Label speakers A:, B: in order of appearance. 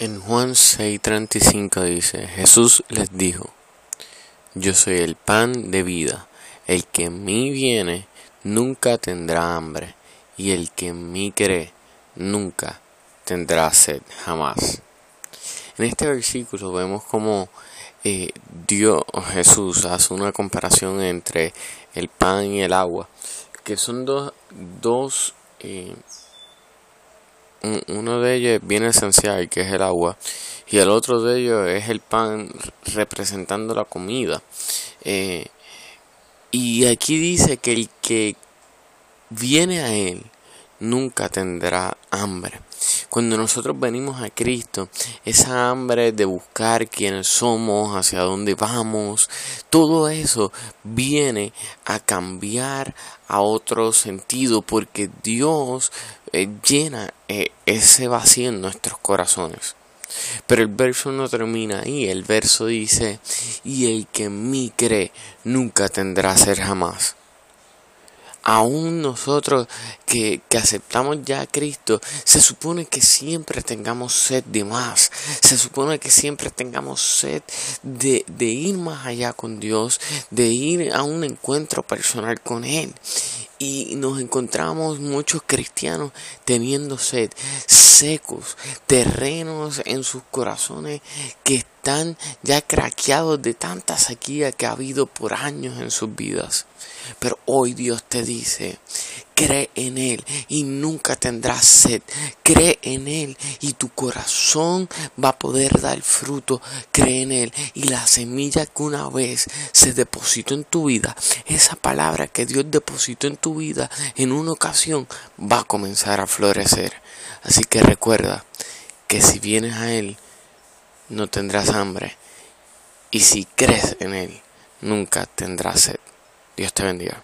A: En Juan 6:35 dice, Jesús les dijo, Yo soy el pan de vida, el que en mí viene nunca tendrá hambre, y el que en mí cree nunca tendrá sed, jamás. En este versículo vemos como eh, Dios, Jesús, hace una comparación entre el pan y el agua, que son dos, dos eh, uno de ellos es bien esencial, que es el agua, y el otro de ellos es el pan representando la comida. Eh, y aquí dice que el que viene a Él nunca tendrá hambre. Cuando nosotros venimos a Cristo, esa hambre de buscar quiénes somos, hacia dónde vamos, todo eso viene a cambiar a otro sentido porque Dios eh, llena eh, ese vacío en nuestros corazones. Pero el verso no termina ahí, el verso dice, y el que en mí cree nunca tendrá ser jamás aún nosotros que, aceptamos ya a Cristo, se supone que siempre tengamos sed de más, se supone que siempre tengamos sed de, de ir más allá con Dios, de ir a un encuentro personal con Él y nos encontramos muchos cristianos teniendo sed, secos, terrenos en sus corazones que están ya craqueados de tanta sequía que ha habido por años en sus vidas. Pero hoy Dios te dice, cree en Él y nunca tendrás sed. Cree en Él y tu corazón va a poder dar fruto. Cree en Él y la semilla que una vez se depositó en tu vida, esa palabra que Dios depositó en tu vida en una ocasión va a comenzar a florecer. Así que recuerda que si vienes a Él, no tendrás hambre. Y si crees en Él, nunca tendrás sed. Dios te bendiga.